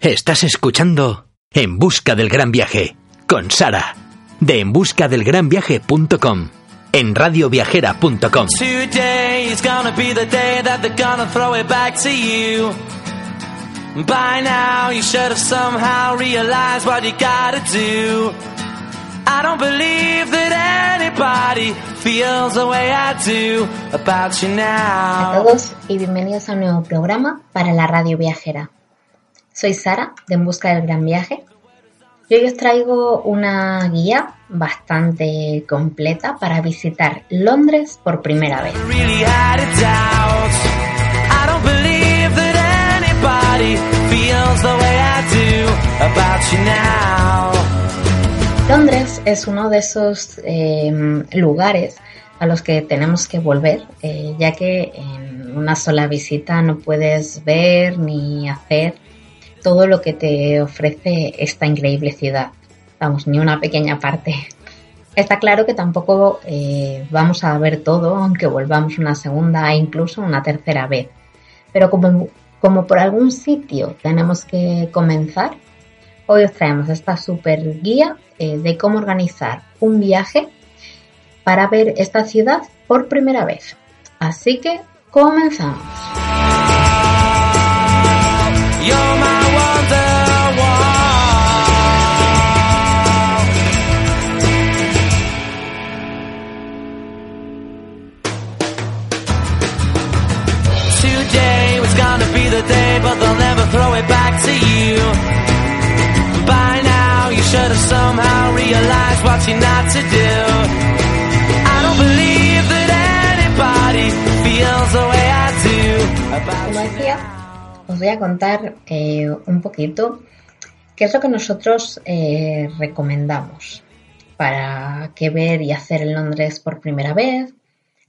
Estás escuchando En busca del gran viaje con Sara de enbuscadelgranviaje.com en radioviajera.com. Today is gonna be the day that they're gonna throw it back to you. By now, you should have somehow realized what you gotta do. I don't believe that anybody feels the way I do about you A now. todos y bienvenidos a un nuevo programa para la radio viajera. Soy Sara de En Busca del Gran Viaje y hoy os traigo una guía bastante completa para visitar Londres por primera vez. Londres es uno de esos eh, lugares a los que tenemos que volver, eh, ya que en una sola visita no puedes ver ni hacer todo lo que te ofrece esta increíble ciudad. Vamos, ni una pequeña parte. Está claro que tampoco eh, vamos a ver todo, aunque volvamos una segunda e incluso una tercera vez. Pero como, como por algún sitio tenemos que comenzar, Hoy os traemos esta super guía eh, de cómo organizar un viaje para ver esta ciudad por primera vez. Así que comenzamos. To you. By now, you should have somehow realized what you're not to do. I don't believe that anybody feels the way I do about Como decía, os voy a contar eh, un poquito qué es lo que nosotros eh, recomendamos para qué ver y hacer en Londres por primera vez,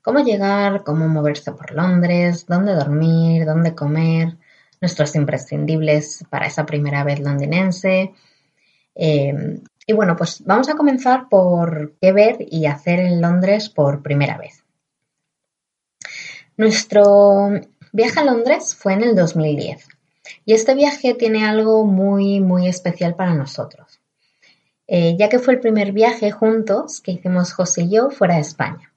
cómo llegar, cómo moverse por Londres, dónde dormir, dónde comer, nuestros imprescindibles para esa primera vez londinense. Eh, y bueno, pues vamos a comenzar por qué ver y hacer en Londres por primera vez. Nuestro viaje a Londres fue en el 2010 y este viaje tiene algo muy, muy especial para nosotros, eh, ya que fue el primer viaje juntos que hicimos José y yo fuera de España.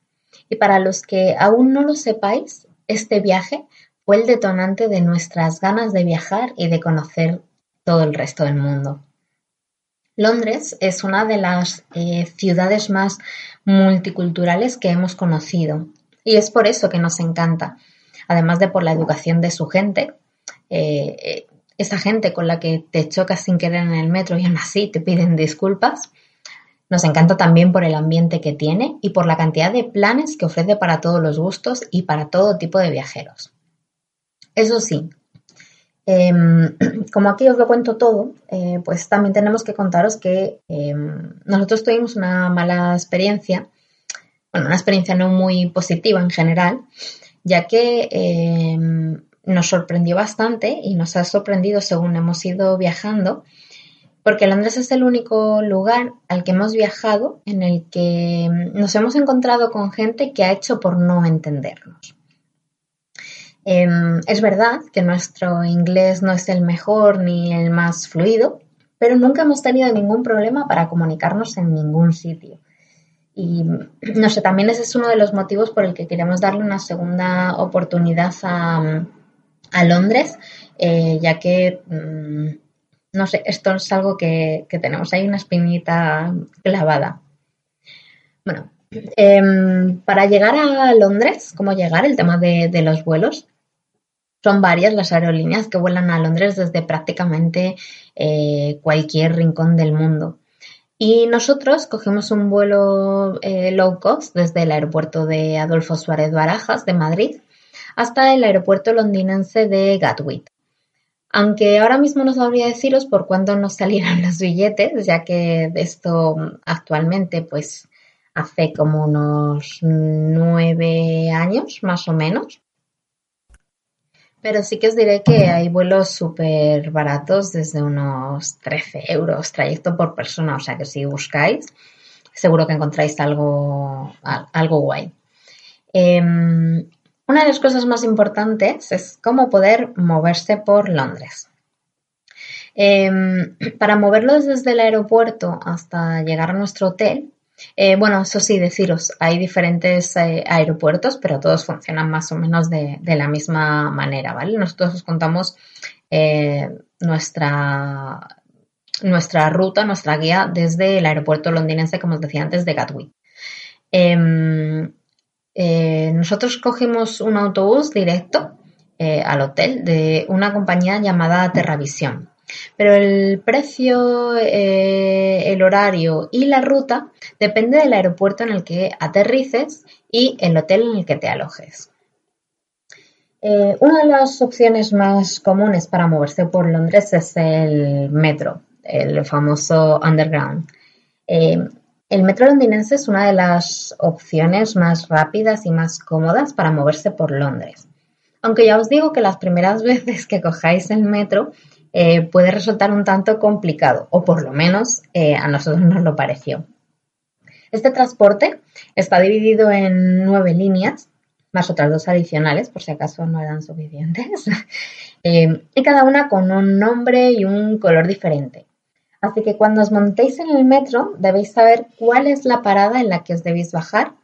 Y para los que aún no lo sepáis, este viaje fue el detonante de nuestras ganas de viajar y de conocer todo el resto del mundo. Londres es una de las eh, ciudades más multiculturales que hemos conocido y es por eso que nos encanta, además de por la educación de su gente, eh, eh, esa gente con la que te chocas sin querer en el metro y aún así te piden disculpas. Nos encanta también por el ambiente que tiene y por la cantidad de planes que ofrece para todos los gustos y para todo tipo de viajeros. Eso sí, em, como aquí os lo cuento todo, eh, pues también tenemos que contaros que em, nosotros tuvimos una mala experiencia, bueno, una experiencia no muy positiva en general, ya que em, nos sorprendió bastante y nos ha sorprendido según hemos ido viajando, porque Londres es el único lugar al que hemos viajado en el que nos hemos encontrado con gente que ha hecho por no entendernos. Em, es verdad que nuestro inglés no es el mejor ni el más fluido, pero nunca hemos tenido ningún problema para comunicarnos en ningún sitio. Y no sé, también ese es uno de los motivos por el que queremos darle una segunda oportunidad a, a Londres, eh, ya que, mm, no sé, esto es algo que, que tenemos ahí una espinita clavada. Bueno, em, para llegar a Londres, ¿cómo llegar? El tema de, de los vuelos. Son varias las aerolíneas que vuelan a Londres desde prácticamente eh, cualquier rincón del mundo. Y nosotros cogimos un vuelo eh, low cost desde el aeropuerto de Adolfo Suárez Barajas de Madrid hasta el aeropuerto londinense de Gatwick. Aunque ahora mismo no sabría deciros por cuándo nos salieron los billetes, ya que esto actualmente pues hace como unos nueve años más o menos. Pero sí que os diré que hay vuelos súper baratos desde unos 13 euros trayecto por persona, o sea que si buscáis seguro que encontráis algo, algo guay. Em, una de las cosas más importantes es cómo poder moverse por Londres. Em, para moverlos desde el aeropuerto hasta llegar a nuestro hotel, eh, bueno, eso sí, deciros, hay diferentes eh, aeropuertos, pero todos funcionan más o menos de, la misma manera, ¿vale? Nosotros os contamos eh, nuestra, nuestra ruta, nuestra guía desde el aeropuerto londinense, como os decía antes, de Gatwick. Em, nosotros cogimos un autobús directo al hotel de una compañía llamada Terravisión. Pero el precio, eh, el horario y la ruta depende del aeropuerto en el que aterrices y el hotel en el que te alojes. Eh, una de las opciones más comunes para moverse por Londres es el metro, el famoso Underground. Eh, el metro londinense es una de las opciones más rápidas y más cómodas para moverse por Londres. Aunque ya os digo que las primeras veces que cojáis el metro eh, puede resultar un tanto complicado, o por lo menos eh, a nosotros nos lo pareció. Este transporte está dividido en nueve líneas, más otras dos adicionales, por si acaso no eran suficientes, eh, y cada una con un nombre y un color diferente. Así que cuando os montéis en el metro debéis saber cuál es la parada en la que os debéis bajar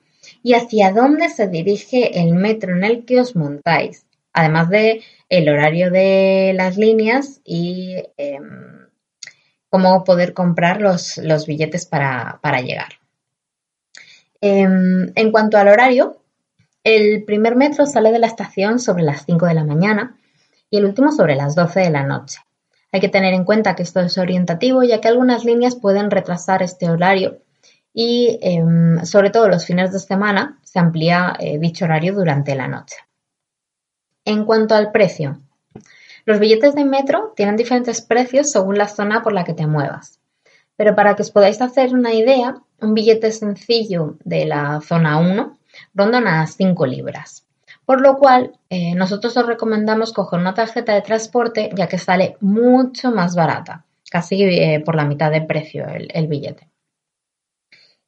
y hacia dónde se dirige el metro en el que os montáis, además de el horario de las líneas y em, cómo poder comprar los, billetes para, llegar. Em, en cuanto al horario, el primer metro sale de la estación sobre las 5 de la mañana y el último sobre las 12 de la noche. Hay que tener en cuenta que esto es orientativo ya que algunas líneas pueden retrasar este horario y em, sobre todo los fines de semana se amplía eh, dicho horario durante la noche. En cuanto al precio, los billetes de metro tienen diferentes precios según la zona por la que te muevas. Pero para que os podáis hacer una idea, un billete sencillo de la zona 1 ronda unas 5 libras. Por lo cual, eh, nosotros os recomendamos coger una tarjeta de transporte ya que sale mucho más barata, casi eh, por la mitad de precio el, billete.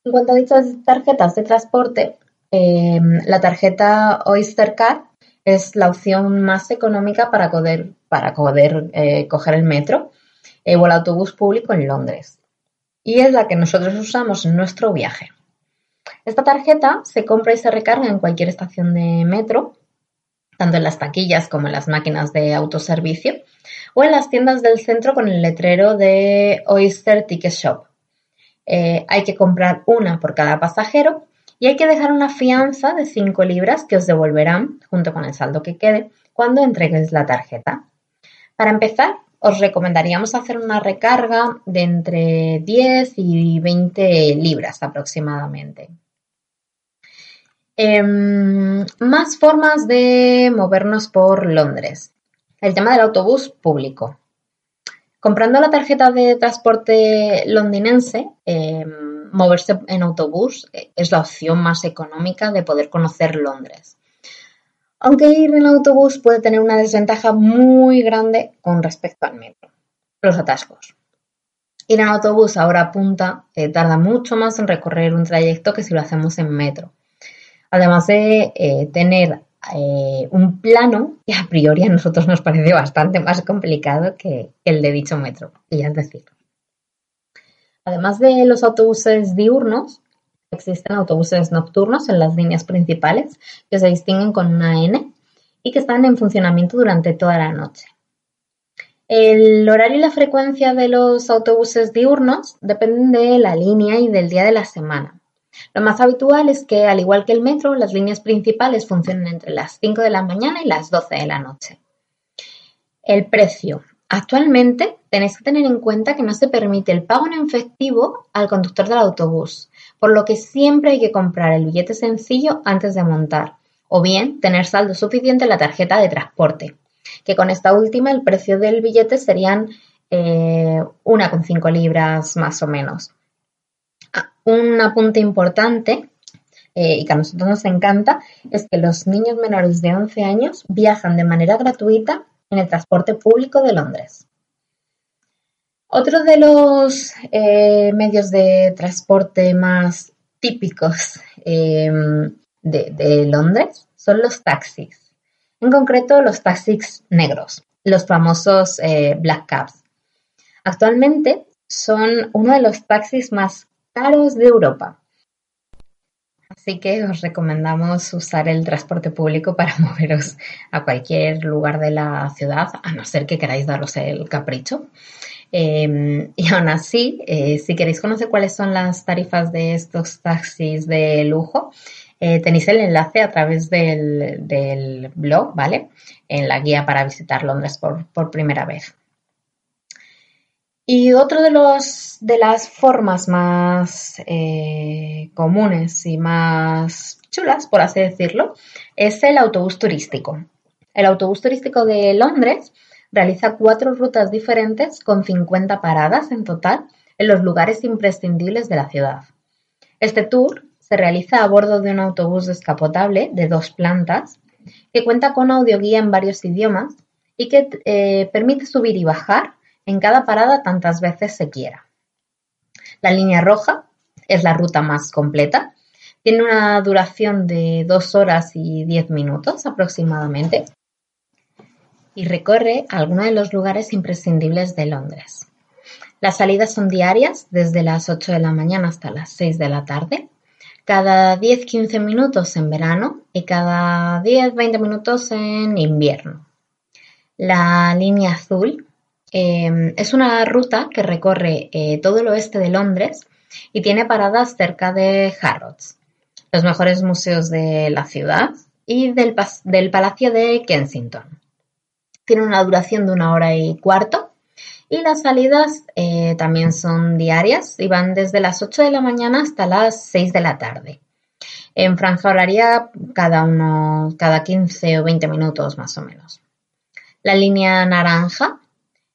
En cuanto a dichas tarjetas de transporte, eh, la tarjeta Oyster Card es la opción más económica para poder, para poder eh, coger el metro eh, o el autobús público en Londres. Y es la que nosotros usamos en nuestro viaje. Esta tarjeta se compra y se recarga en cualquier estación de metro, tanto en las taquillas como en las máquinas de autoservicio, o en las tiendas del centro con el letrero de Oyster Ticket Shop. Eh, hay que comprar una por cada pasajero y hay que dejar una fianza de 5 libras que os devolverán, junto con el saldo que quede, cuando entregues la tarjeta. Para empezar, os recomendaríamos hacer una recarga de entre 10 y 20 libras aproximadamente. Em, más formas de movernos por Londres. El tema del autobús público. Comprando la tarjeta de transporte londinense, em, moverse en autobús es la opción más económica de poder conocer Londres. Aunque ir en autobús puede tener una desventaja muy grande con respecto al metro, los atascos. Ir en autobús a hora punta eh, tarda mucho más en recorrer un trayecto que si lo hacemos en metro. Además de eh, tener eh, un plano que a priori a nosotros nos parece bastante más complicado que el de dicho metro, y es decir, Además de los autobuses diurnos, existen autobuses nocturnos en las líneas principales que se distinguen con una N y que están en funcionamiento durante toda la noche. El horario y la frecuencia de los autobuses diurnos dependen de la línea y del día de la semana. Lo más habitual es que, al igual que el metro, las líneas principales funcionen entre las 5 de la mañana y las 12 de la noche. El precio. Actualmente tenéis que tener en cuenta que no se permite el pago en efectivo al conductor del autobús, por lo que siempre hay que comprar el billete sencillo antes de montar, o bien tener saldo suficiente en la tarjeta de transporte. que con esta última el precio del billete serían eh, 1,5 libras más o menos. Ah, un apunte importante eh, y que a nosotros nos encanta es que los niños menores de 11 años viajan de manera gratuita en el transporte público de Londres. Otro de los eh, medios de transporte más típicos em, de, Londres son los taxis. En concreto, los taxis negros, los famosos eh, black cabs. Actualmente son uno de los taxis más caros de Europa. Así que os recomendamos usar el transporte público para moveros a cualquier lugar de la ciudad, a no ser que queráis daros el capricho. Em, y aún así, eh, si queréis conocer cuáles son las tarifas de estos taxis de lujo, eh, tenéis el enlace a través del, blog, ¿vale? En la guía para visitar Londres por, primera vez. Y otro de, de las formas más eh, comunes y más chulas, por así decirlo, es el autobús turístico. El autobús turístico de Londres realiza cuatro rutas diferentes con 50 paradas en total en los lugares imprescindibles de la ciudad. Este tour se realiza a bordo de un autobús descapotable de dos plantas que cuenta con audioguía en varios idiomas y que eh, permite subir y bajar en cada parada tantas veces se quiera. La línea roja es la ruta más completa. Tiene una duración de dos horas y diez minutos aproximadamente y recorre algunos de los lugares imprescindibles de Londres. Las salidas son diarias desde las 8 de la mañana hasta las 6 de la tarde, cada 10-15 minutos en verano y cada 10-20 minutos en invierno. La línea azul em, es una ruta que recorre eh, todo el oeste de Londres y tiene paradas cerca de Harrods, los mejores museos de la ciudad y del, Palacio de Kensington tiene una duración de una hora y cuarto. Y las salidas eh, también son diarias y van desde las 8 de la mañana hasta las 6 de la tarde. En franja horaria cada, uno, cada 15 o 20 minutos más o menos. La línea naranja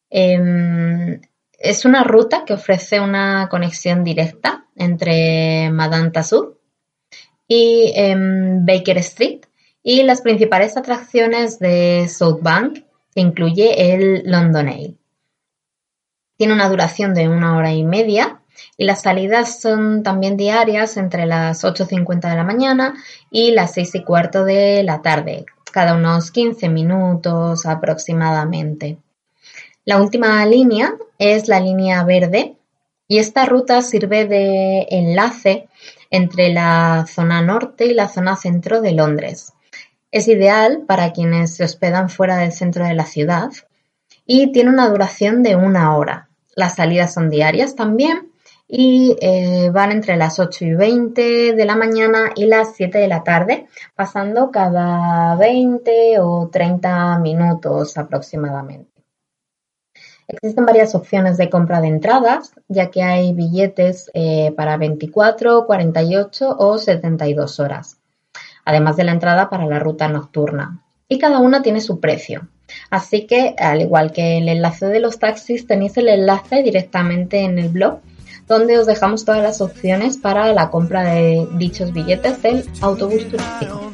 em, es una ruta que ofrece una conexión directa entre Madame Tussauds y em, Baker Street y las principales atracciones de South Bank incluye el London Eye. Tiene una duración de una hora y media y las salidas son también diarias entre las 8.50 de la mañana y las 6 y cuarto de la tarde, cada unos 15 minutos aproximadamente. La última línea es la línea verde y esta ruta sirve de enlace entre la zona norte y la zona centro de Londres. Es ideal para quienes se hospedan fuera del centro de la ciudad y tiene una duración de una hora. Las salidas son diarias también y eh, van entre las 8 y 20 de la mañana y las 7 de la tarde, pasando cada 20 o 30 minutos aproximadamente. Existen varias opciones de compra de entradas, ya que hay billetes eh, para 24, 48 o 72 horas además de la entrada para la ruta nocturna. Y cada una tiene su precio. Así que, al igual que el enlace de los taxis, tenéis el enlace directamente en el blog, donde os dejamos todas las opciones para la compra de dichos billetes del autobús turístico.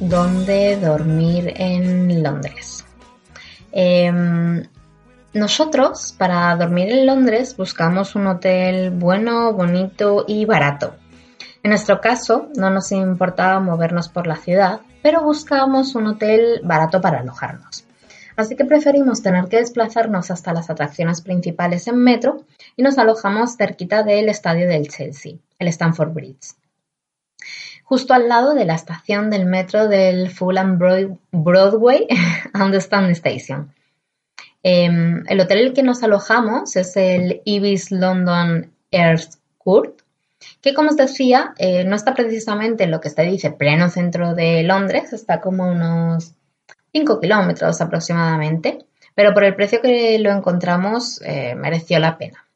dónde dormir en Londres. Em, nosotros, para dormir en Londres, buscamos un hotel bueno, bonito y barato. En nuestro caso, no nos importaba movernos por la ciudad, pero buscábamos un hotel barato para alojarnos. Así que preferimos tener que desplazarnos hasta las atracciones principales en metro y nos alojamos cerquita del estadio del Chelsea, el Stamford Bridge. Justo al lado de la estación del metro del Fulham Broadway Understand Station. Em, el hotel en el que nos alojamos es el Ibis London Earth Court, que como os decía, eh, no está precisamente en lo que se dice pleno centro de Londres, está como unos 5 kilómetros aproximadamente, pero por el precio que lo encontramos eh, mereció la pena.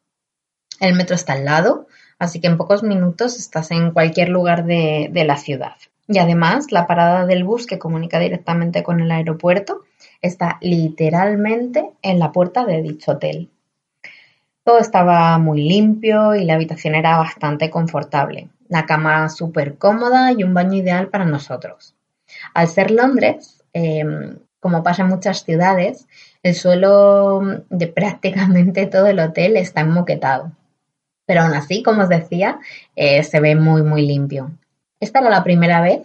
El metro está al lado, así que en pocos minutos estás en cualquier lugar de, la ciudad. Y además, la parada del bus que comunica directamente con el aeropuerto está literalmente en la puerta de dicho hotel. Todo estaba muy limpio y la habitación era bastante confortable. La cama súper cómoda y un baño ideal para nosotros. Al ser Londres, em, como pasa en muchas ciudades, el suelo de prácticamente todo el hotel está enmoquetado. Pero aún así, como os decía, eh, se ve muy, muy limpio. Esta era la primera vez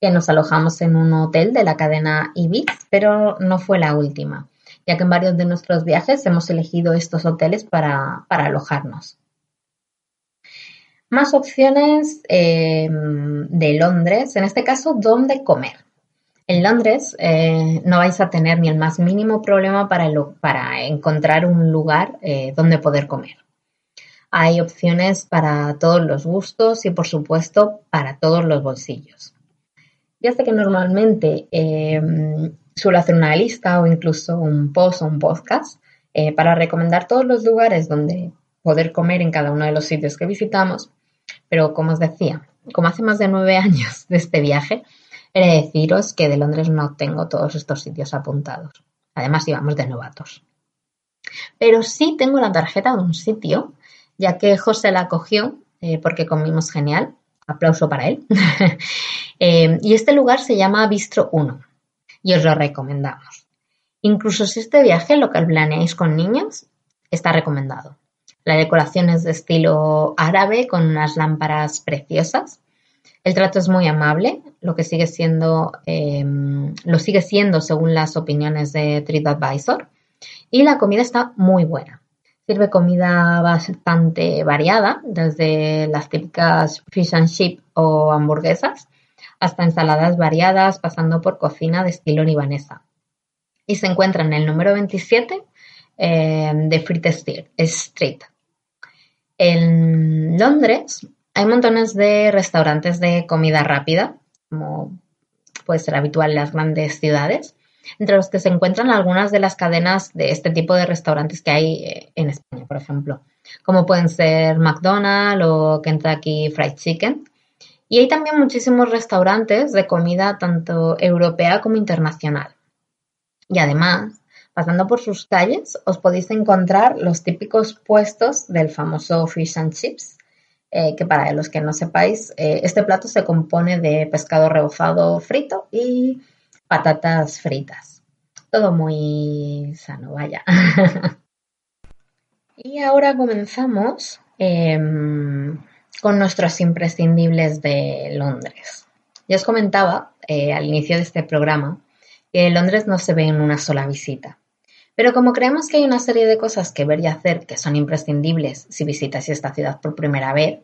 que nos alojamos en un hotel de la cadena Ibis, pero no fue la última, ya que en varios de nuestros viajes hemos elegido estos hoteles para, alojarnos. Más opciones eh, de Londres, en este caso, ¿dónde comer? En Londres eh, no vais a tener ni el más mínimo problema para, para encontrar un lugar donde poder comer. Hay opciones para todos los gustos y por supuesto para todos los bolsillos. Ya sé que normalmente eh, suelo hacer una lista o incluso un post o un podcast para recomendar todos los lugares donde poder comer en cada uno de los sitios que visitamos, pero como os decía, como hace más de nueve años de este viaje, He de deciros que de Londres no tengo todos estos sitios apuntados. Además, íbamos de novatos. Pero sí tengo la tarjeta de un sitio, ya que José la cogió eh, porque comimos genial. Aplauso para él. Eh, y este lugar se llama Bistro 1 y os lo recomendamos. Incluso si este viaje lo que planeáis con niños, está recomendado. La decoración es de estilo árabe con unas lámparas preciosas el trato es muy amable, lo que sigue siendo, em, lo sigue siendo según las opiniones de TripAdvisor. Y la comida está muy buena. Sirve comida bastante variada, desde las típicas fish and chip o hamburguesas hasta ensaladas variadas, pasando por cocina de estilo libanesa. Y se encuentra en el número 27 em, de Fleet Street. En Londres hay montones de restaurantes de comida rápida, como puede ser habitual en las grandes ciudades, entre los que se encuentran algunas de las cadenas de este tipo de restaurantes que hay eh, en España, por ejemplo, como pueden ser McDonald's o Kentucky Fried Chicken. Y hay también muchísimos restaurantes de comida tanto europea como internacional. Y además, pasando por sus calles, os podéis encontrar los típicos puestos del famoso fish and chips, eh, que para los que no sepáis, eh, este plato se compone de pescado rebozado frito y patatas fritas. Todo muy sano, vaya. y ahora comenzamos em, con nuestros imprescindibles de Londres. Ya os comentaba eh, al inicio de este programa que Londres no se ve en una sola visita. Pero como creemos que hay una serie de cosas que ver y hacer que son imprescindibles si visitas esta ciudad por primera vez,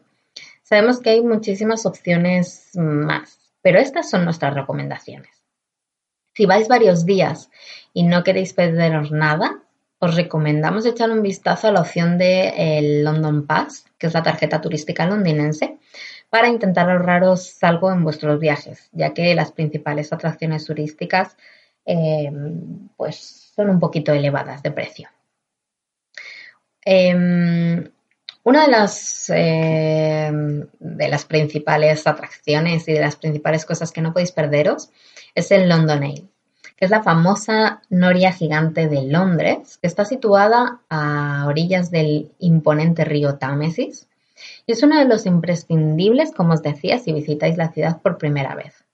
sabemos que hay muchísimas opciones más, pero estas son nuestras recomendaciones. Si vais varios días y no queréis perderos nada, os recomendamos echar un vistazo a la opción de London Pass, que es la tarjeta turística londinense, para intentar ahorraros algo en vuestros viajes, ya que las principales atracciones turísticas eh, pues son un poquito elevadas de precio. Em, una de las, em, de las principales atracciones y de las principales cosas que no podéis perderos es el London Eye, que es la famosa noria gigante de Londres, que está situada a orillas del imponente río Támesis y es uno de los imprescindibles, como os decía, si visitáis la ciudad por primera vez.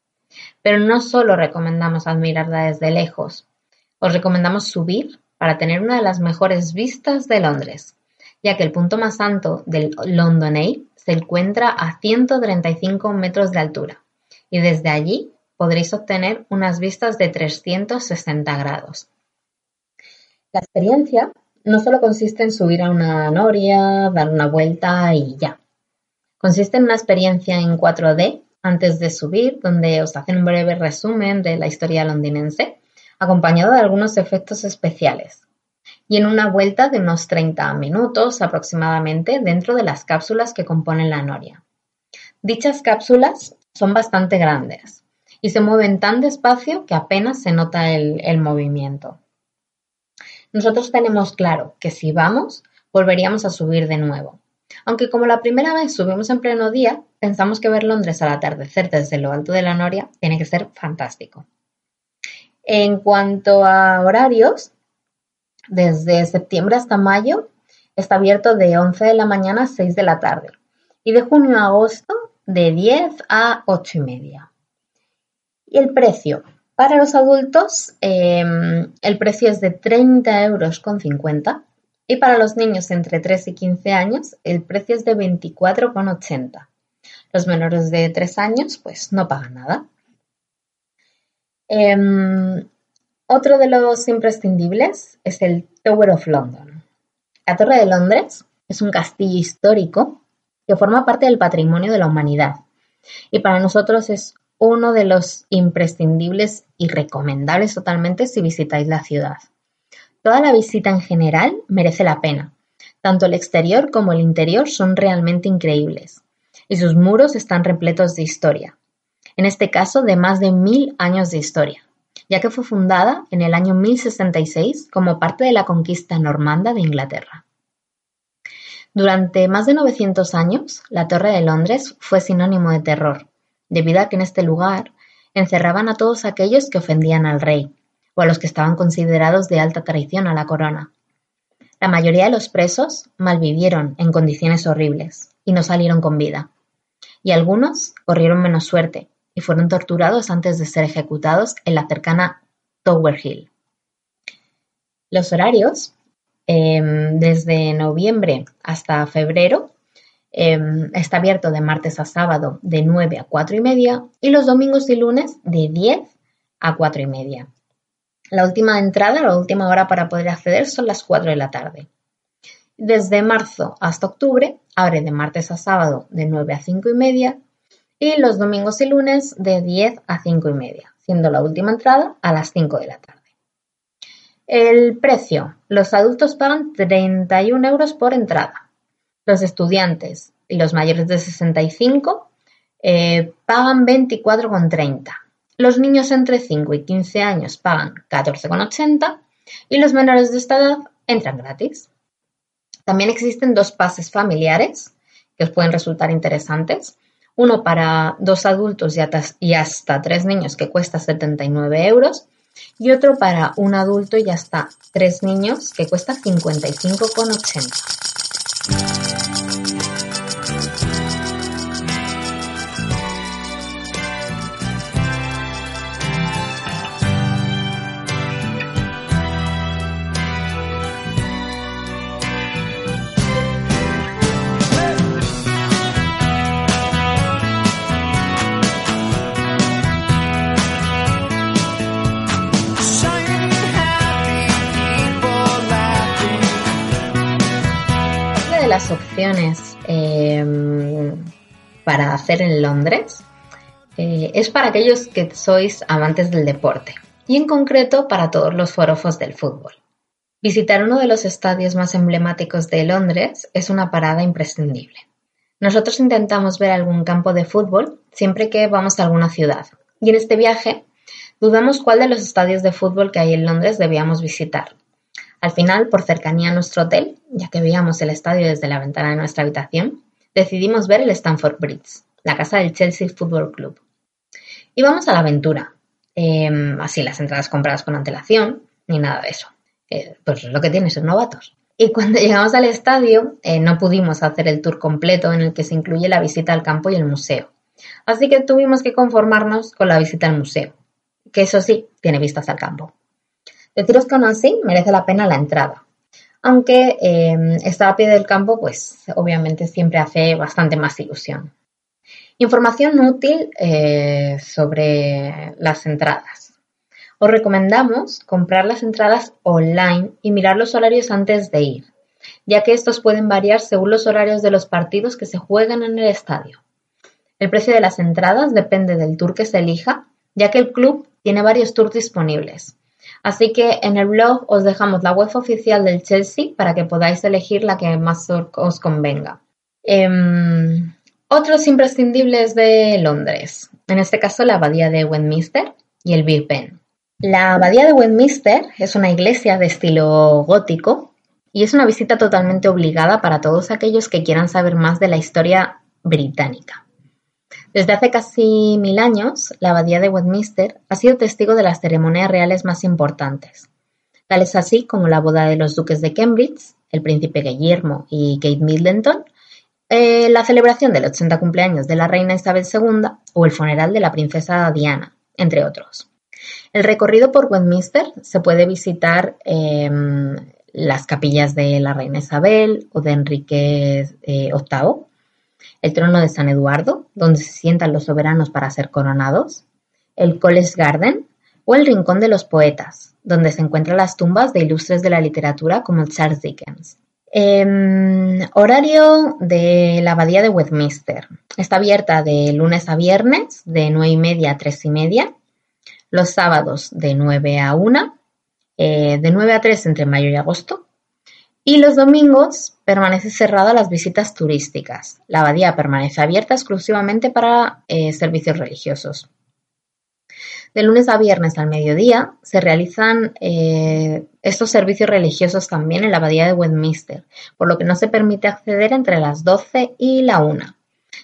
Pero no solo recomendamos admirarla desde lejos, os recomendamos subir para tener una de las mejores vistas de Londres, ya que el punto más alto del London Eye se encuentra a 135 metros de altura y desde allí podréis obtener unas vistas de 360 grados. La experiencia no solo consiste en subir a una noria, dar una vuelta y ya. Consiste en una experiencia en 4D antes de subir, donde os hacen un breve resumen de la historia londinense, acompañado de algunos efectos especiales. Y en una vuelta de unos 30 minutos aproximadamente dentro de las cápsulas que componen la noria. Dichas cápsulas son bastante grandes y se mueven tan despacio que apenas se nota el, movimiento. Nosotros tenemos claro que si vamos, volveríamos a subir de nuevo. Aunque como la primera vez subimos en pleno día, pensamos que ver Londres al atardecer desde lo alto de la Noria tiene que ser fantástico. En cuanto a horarios, desde septiembre hasta mayo está abierto de 11 de la mañana a 6 de la tarde y de junio a agosto de 10 a 8 y media. Y el precio. Para los adultos, em, el precio es de 30 euros con 50 y para los niños entre 3 y 15 años, el precio es de 24,80. Los menores de 3 años, pues no pagan nada. Em, otro de los imprescindibles es el Tower of London. La Torre de Londres es un castillo histórico que forma parte del patrimonio de la humanidad y para nosotros es uno de los imprescindibles y recomendables totalmente si visitáis la ciudad. Toda la visita en general merece la pena. Tanto el exterior como el interior son realmente increíbles y sus muros están repletos de historia. En este caso, de más de mil años de historia, ya que fue fundada en el año 1066 como parte de la conquista normanda de Inglaterra. Durante más de 900 años, la Torre de Londres fue sinónimo de terror, debido a que en este lugar encerraban a todos aquellos que ofendían al rey, o a los que estaban considerados de alta traición a la corona. La mayoría de los presos malvivieron en condiciones horribles y no salieron con vida, y algunos corrieron menos suerte y fueron torturados antes de ser ejecutados en la cercana Tower Hill. Los horarios, em, desde noviembre hasta febrero, em, está abierto de martes a sábado de 9 a 4 y media y los domingos y lunes de 10 a 4 y media. La última entrada, la última hora para poder acceder son las 4 de la tarde. Desde marzo hasta octubre abre de martes a sábado de 9 a 5 y media y los domingos y lunes de 10 a 5 y media, siendo la última entrada a las 5 de la tarde. El precio. Los adultos pagan 31 euros por entrada. Los estudiantes y los mayores de 65 eh, pagan 24,30 los niños entre 5 y 15 años pagan 14,80 y los menores de esta edad entran gratis. También existen dos pases familiares que os pueden resultar interesantes. Uno para dos adultos y hasta, tres niños que cuesta 79 euros y otro para un adulto y hasta tres niños que cuesta 55,80. Em, para hacer en Londres eh, es para aquellos que sois amantes del deporte y en concreto para todos los forofos del fútbol. Visitar uno de los estadios más emblemáticos de Londres es una parada imprescindible. Nosotros intentamos ver algún campo de fútbol siempre que vamos a alguna ciudad y en este viaje dudamos cuál de los estadios de fútbol que hay en Londres debíamos visitar al final, por cercanía a nuestro hotel, ya que veíamos el estadio desde la ventana de nuestra habitación, decidimos ver el Stamford Bridge, la casa del Chelsea Football Club. Íbamos a la aventura, em, así las entradas compradas con antelación, ni nada de eso. Eh, pues lo que tiene ser novatos. Y cuando llegamos al estadio, eh, no pudimos hacer el tour completo en el que se incluye la visita al campo y el museo. Así que tuvimos que conformarnos con la visita al museo, que eso sí, tiene vistas al campo. Deciros que aún así merece la pena la entrada. Aunque eh, estar a pie del campo, pues obviamente siempre hace bastante más ilusión. Información útil eh, sobre las entradas. Os recomendamos comprar las entradas online y mirar los horarios antes de ir, ya que estos pueden variar según los horarios de los partidos que se juegan en el estadio. El precio de las entradas depende del tour que se elija, ya que el club tiene varios tours disponibles. Así que en el blog os dejamos la web oficial del Chelsea para que podáis elegir la que más os convenga. Em, otros imprescindibles de Londres, en este caso la abadía de Westminster y el Big Ben. La abadía de Westminster es una iglesia de estilo gótico y es una visita totalmente obligada para todos aquellos que quieran saber más de la historia británica. Desde hace casi mil años, la abadía de Westminster ha sido testigo de las ceremonias reales más importantes, tales así como la boda de los duques de Cambridge, el príncipe Guillermo y Kate Middleton, eh, la celebración del 80 cumpleaños de la reina Isabel II o el funeral de la princesa Diana, entre otros. El recorrido por Westminster se puede visitar em, las capillas de la reina Isabel o de Enrique VIII, eh, el trono de San Eduardo, donde se sientan los soberanos para ser coronados, el College Garden o el Rincón de los Poetas, donde se encuentran las tumbas de ilustres de la literatura como Charles Dickens. Em, horario de la Abadía de Westminster. Está abierta de lunes a viernes, de 9 y media a 3 y media. Los sábados de 9 a 1, eh, de 9 a 3 entre mayo y agosto. Y los domingos permanece cerrada a las visitas turísticas. La abadía permanece abierta exclusivamente para eh, servicios religiosos. De lunes a viernes al mediodía se realizan eh, estos servicios religiosos también en la abadía de Westminster, por lo que no se permite acceder entre las 12 y la 1.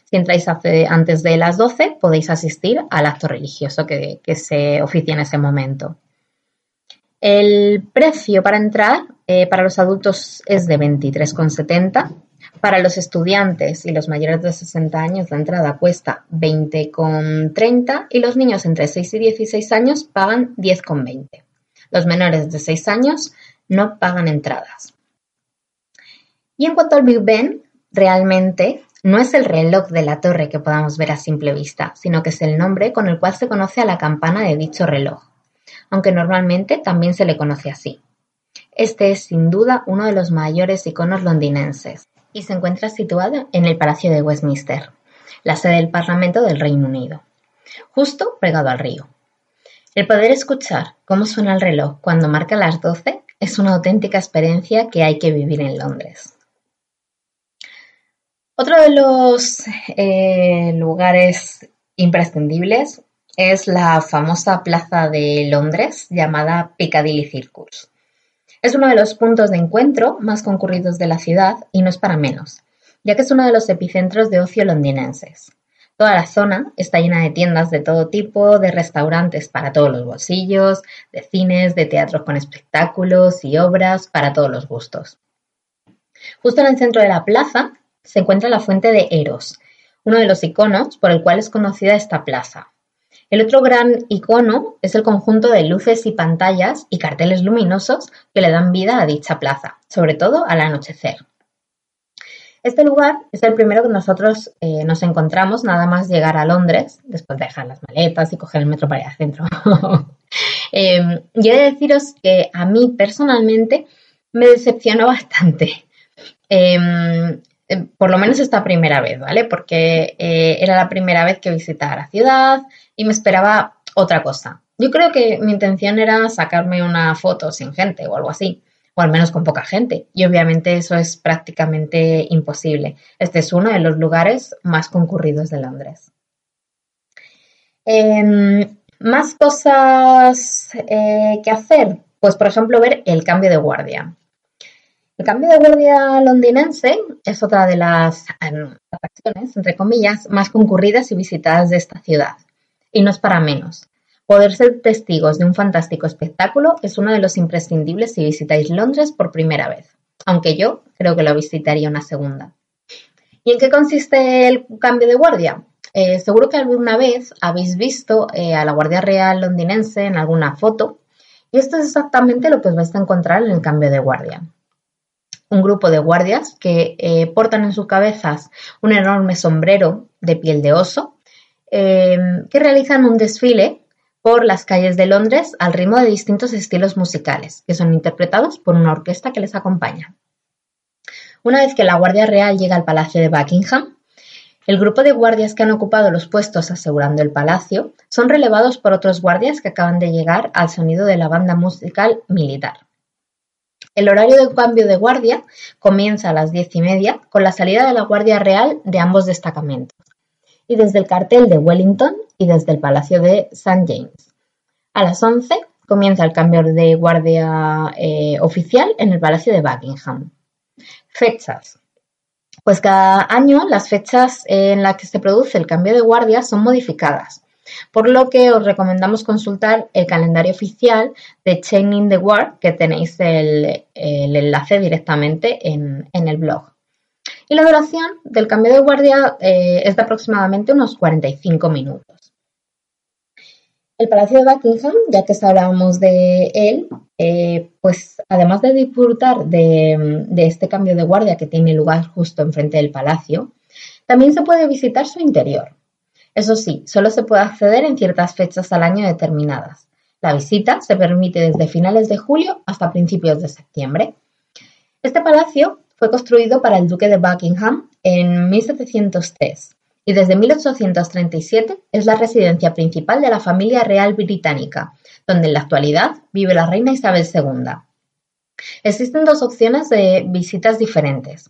Si entráis antes de las 12 podéis asistir al acto religioso que, que se oficia en ese momento. El precio para entrar eh, para los adultos es de 23,70. Para los estudiantes y los mayores de 60 años la entrada cuesta 20,30 y los niños entre 6 y 16 años pagan 10,20. Los menores de 6 años no pagan entradas. Y en cuanto al Big Ben, realmente no es el reloj de la torre que podamos ver a simple vista, sino que es el nombre con el cual se conoce a la campana de dicho reloj aunque normalmente también se le conoce así. Este es sin duda uno de los mayores iconos londinenses y se encuentra situado en el Palacio de Westminster, la sede del Parlamento del Reino Unido, justo pegado al río. El poder escuchar cómo suena el reloj cuando marca las 12 es una auténtica experiencia que hay que vivir en Londres. Otro de los eh, lugares imprescindibles es la famosa plaza de Londres llamada Piccadilly Circus. Es uno de los puntos de encuentro más concurridos de la ciudad y no es para menos, ya que es uno de los epicentros de ocio londinenses. Toda la zona está llena de tiendas de todo tipo, de restaurantes para todos los bolsillos, de cines, de teatros con espectáculos y obras para todos los gustos. Justo en el centro de la plaza se encuentra la fuente de Eros, uno de los iconos por el cual es conocida esta plaza, el otro gran icono es el conjunto de luces y pantallas y carteles luminosos que le dan vida a dicha plaza, sobre todo al anochecer. Este lugar es el primero que nosotros eh, nos encontramos nada más llegar a Londres, después de dejar las maletas y coger el metro para ir al centro. eh, y he de deciros que a mí personalmente me decepcionó bastante. Eh, por lo menos esta primera vez, ¿vale? Porque era la primera vez que visitaba la ciudad y me esperaba otra cosa. Yo creo que mi intención era sacarme una foto sin gente o algo así, o al menos con poca gente. Y obviamente eso es prácticamente imposible. Este es uno de los lugares más concurridos de Londres. Em, más cosas eh, que hacer. Pues, por ejemplo, ver el cambio de guardia. El cambio de guardia londinense es otra de las em, atracciones, entre comillas, más concurridas y visitadas de esta ciudad. Y no es para menos. Poder ser testigos de un fantástico espectáculo es uno de los imprescindibles si visitáis Londres por primera vez, aunque yo creo que lo visitaría una segunda. ¿Y en qué consiste el cambio de guardia? Eh, seguro que alguna vez habéis visto eh, a la Guardia Real londinense en alguna foto, y esto es exactamente lo que os vais a encontrar en el cambio de guardia un grupo de guardias que eh, portan en sus cabezas un enorme sombrero de piel de oso, eh, que realizan un desfile por las calles de Londres al ritmo de distintos estilos musicales, que son interpretados por una orquesta que les acompaña. Una vez que la Guardia Real llega al Palacio de Buckingham, El grupo de guardias que han ocupado los puestos asegurando el palacio son relevados por otros guardias que acaban de llegar al sonido de la banda musical militar. El horario de cambio de guardia comienza a las diez y media con la salida de la Guardia Real de ambos destacamentos y desde el cartel de Wellington y desde el Palacio de St. James. A las once comienza el cambio de guardia eh, oficial en el Palacio de Buckingham. Fechas. Pues cada año las fechas en las que se produce el cambio de guardia son modificadas, por lo que os recomendamos consultar el calendario oficial de Chaining the Guard, que tenéis el, enlace directamente en, el blog. Y la duración del cambio de guardia eh, es de aproximadamente unos 45 minutos. El Palacio de Buckingham, ya que hablábamos de él, eh, pues además de disfrutar de, este cambio de guardia que tiene lugar justo enfrente del palacio, también se puede visitar su interior. Eso sí, solo se puede acceder en ciertas fechas al año determinadas. La visita se permite desde finales de julio hasta principios de septiembre. Este palacio fue construido para el duque de Buckingham en 1703 y desde 1837 es la residencia principal de la familia real británica, donde en la actualidad vive la reina Isabel II. Existen dos opciones de visitas diferentes.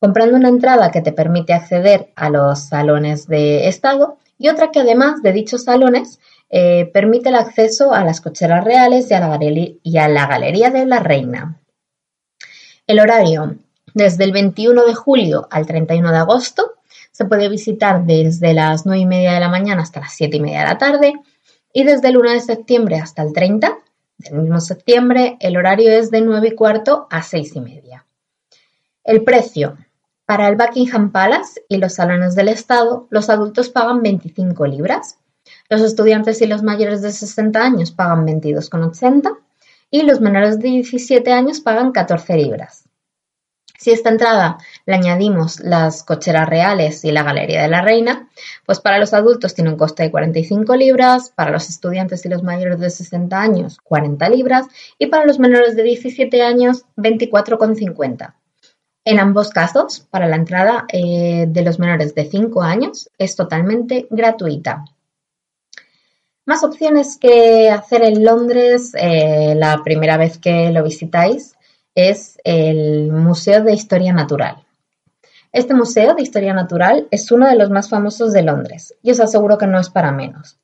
Comprando una entrada que te permite acceder a los salones de estado y otra que además de dichos salones eh, permite el acceso a las cocheras reales y a, la y a la galería de la reina. El horario, desde el 21 de julio al 31 de agosto, se puede visitar desde las 9 y media de la mañana hasta las 7 y media de la tarde y desde el 1 de septiembre hasta el 30 del mismo septiembre el horario es de 9 y cuarto a 6 y media. El precio. Para el Buckingham Palace y los salones del Estado, los adultos pagan 25 libras, los estudiantes y los mayores de 60 años pagan 22,80 y los menores de 17 años pagan 14 libras. Si esta entrada le añadimos las cocheras reales y la galería de la reina, pues para los adultos tiene un coste de 45 libras, para los estudiantes y los mayores de 60 años 40 libras y para los menores de 17 años 24,50. En ambos casos, para la entrada eh, de los menores de 5 años es totalmente gratuita. Más opciones que hacer en Londres eh, la primera vez que lo visitáis es el Museo de Historia Natural. Este Museo de Historia Natural es uno de los más famosos de Londres y os aseguro que no es para menos.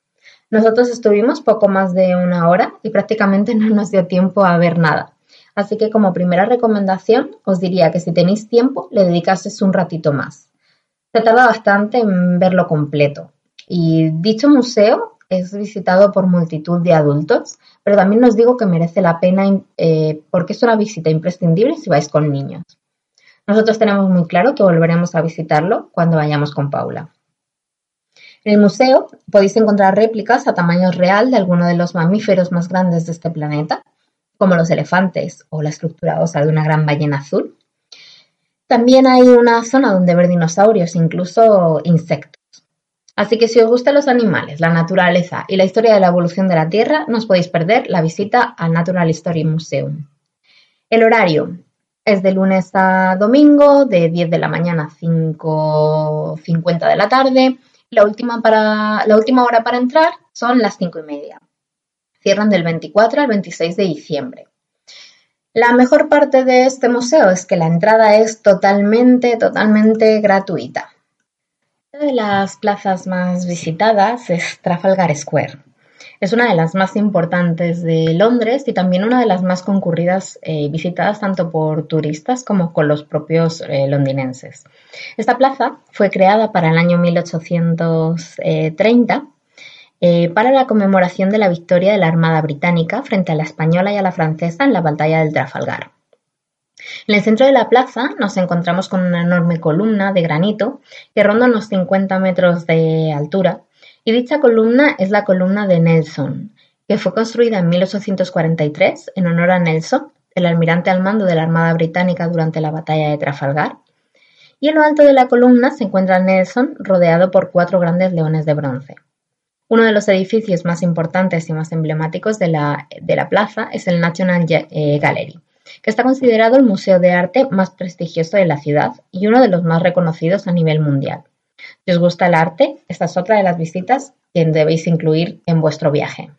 Nosotros estuvimos poco más de una hora y prácticamente no nos dio tiempo a ver nada. Así que como primera recomendación os diría que si tenéis tiempo le dedicases un ratito más. Se tarda bastante en verlo completo. Y dicho museo es visitado por multitud de adultos, pero también os digo que merece la pena eh, porque es una visita imprescindible si vais con niños. Nosotros tenemos muy claro que volveremos a visitarlo cuando vayamos con Paula. En el museo podéis encontrar réplicas a tamaño real de algunos de los mamíferos más grandes de este planeta, como los elefantes o la estructura ósea de una gran ballena azul. También hay una zona donde ver dinosaurios, incluso insectos. Así que si os gustan los animales, la naturaleza y la historia de la evolución de la Tierra, no os podéis perder la visita al Natural History Museum. El horario es de lunes a domingo, de 10 de la mañana a 5.50 de la tarde. La última, la última hora para entrar son las 5 y media. Cierran del 24 al 26 de diciembre. La mejor parte de este museo es que la entrada es totalmente, totalmente gratuita. Una de las plazas más visitadas es Trafalgar Square. Es una de las más importantes de Londres y también una de las más concurridas eh, visitadas tanto por turistas como con los propios eh, londinenses. Esta plaza fue creada para el año 1830 eh, para la conmemoración de la victoria de la Armada Británica frente a la española y a la francesa en la batalla del Trafalgar. En el centro de la plaza nos encontramos con una enorme columna de granito que ronda unos 50 metros de altura y dicha columna es la columna de Nelson, que fue construida en 1843 en honor a Nelson, el almirante al mando de la Armada Británica durante la batalla de Trafalgar. Y en lo alto de la columna se encuentra Nelson rodeado por cuatro grandes leones de bronce. Uno de los edificios más importantes y más emblemáticos de la, de la plaza es el National eh, Gallery, que está considerado el museo de arte más prestigioso de la ciudad y uno de los más reconocidos a nivel mundial. Si os gusta el arte, esta es otra de las visitas que debéis incluir en vuestro viaje.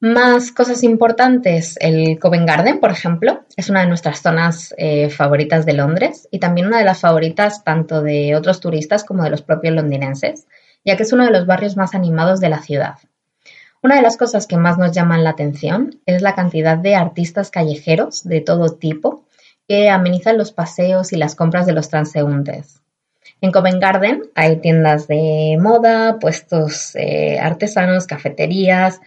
Más cosas importantes, el Covent Garden, por ejemplo, es una de nuestras zonas eh, favoritas de Londres y también una de las favoritas tanto de otros turistas como de los propios londinenses, ya que es uno de los barrios más animados de la ciudad. Una de las cosas que más nos llaman la atención es la cantidad de artistas callejeros de todo tipo que amenizan los paseos y las compras de los transeúntes. En Covent Garden hay tiendas de moda, puestos eh, artesanos, cafeterías,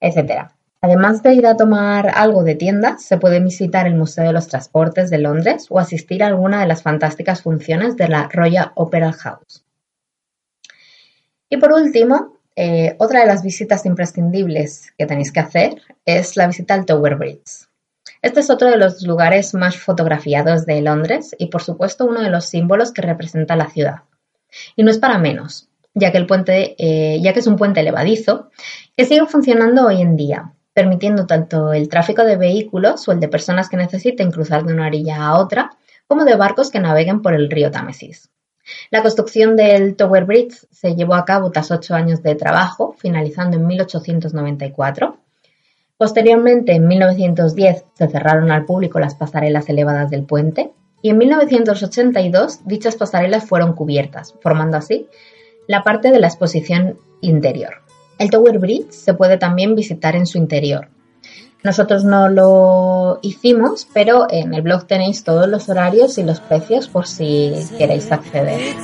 etc. Además de ir a tomar algo de tienda, se puede visitar el Museo de los Transportes de Londres o asistir a alguna de las fantásticas funciones de la Royal Opera House. Y por último, eh, otra de las visitas imprescindibles que tenéis que hacer es la visita al Tower Bridge. Este es otro de los lugares más fotografiados de Londres y por supuesto uno de los símbolos que representa la ciudad. Y no es para menos, ya que el puente, eh, ya que es un puente elevadizo que sigue funcionando hoy en día, permitiendo tanto el tráfico de vehículos o el de personas que necesiten cruzar de una orilla a otra, como de barcos que naveguen por el río Támesis. La construcción del Tower Bridge se llevó a cabo tras ocho años de trabajo, finalizando en 1894. Posteriormente, en 1910, se cerraron al público las pasarelas elevadas del puente y en 1982 dichas pasarelas fueron cubiertas, formando así la parte de la exposición interior. El Tower Bridge se puede también visitar en su interior. Nosotros no lo hicimos, pero en el blog tenéis todos los horarios y los precios por si queréis acceder.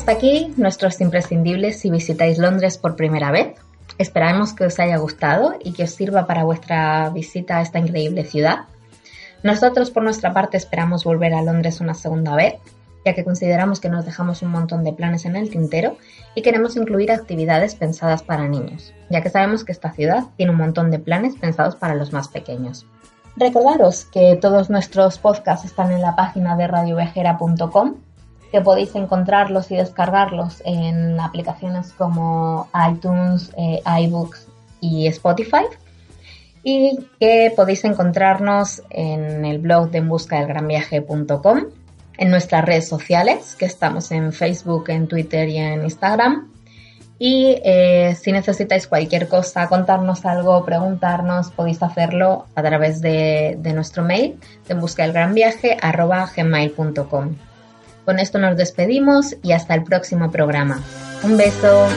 Hasta aquí nuestros imprescindibles si visitáis Londres por primera vez. Esperamos que os haya gustado y que os sirva para vuestra visita a esta increíble ciudad. Nosotros por nuestra parte esperamos volver a Londres una segunda vez, ya que consideramos que nos dejamos un montón de planes en el tintero y queremos incluir actividades pensadas para niños, ya que sabemos que esta ciudad tiene un montón de planes pensados para los más pequeños. Recordaros que todos nuestros podcasts están en la página de radiovejera.com que podéis encontrarlos y descargarlos en aplicaciones como iTunes, eh, iBooks y Spotify. Y que podéis encontrarnos en el blog de en busca del gran viaje.com, en nuestras redes sociales, que estamos en Facebook, en Twitter y en Instagram. Y eh, si necesitáis cualquier cosa, contarnos algo, preguntarnos, podéis hacerlo a través de, nuestro mail de en Con esto nos despedimos y hasta el próximo programa. Un beso.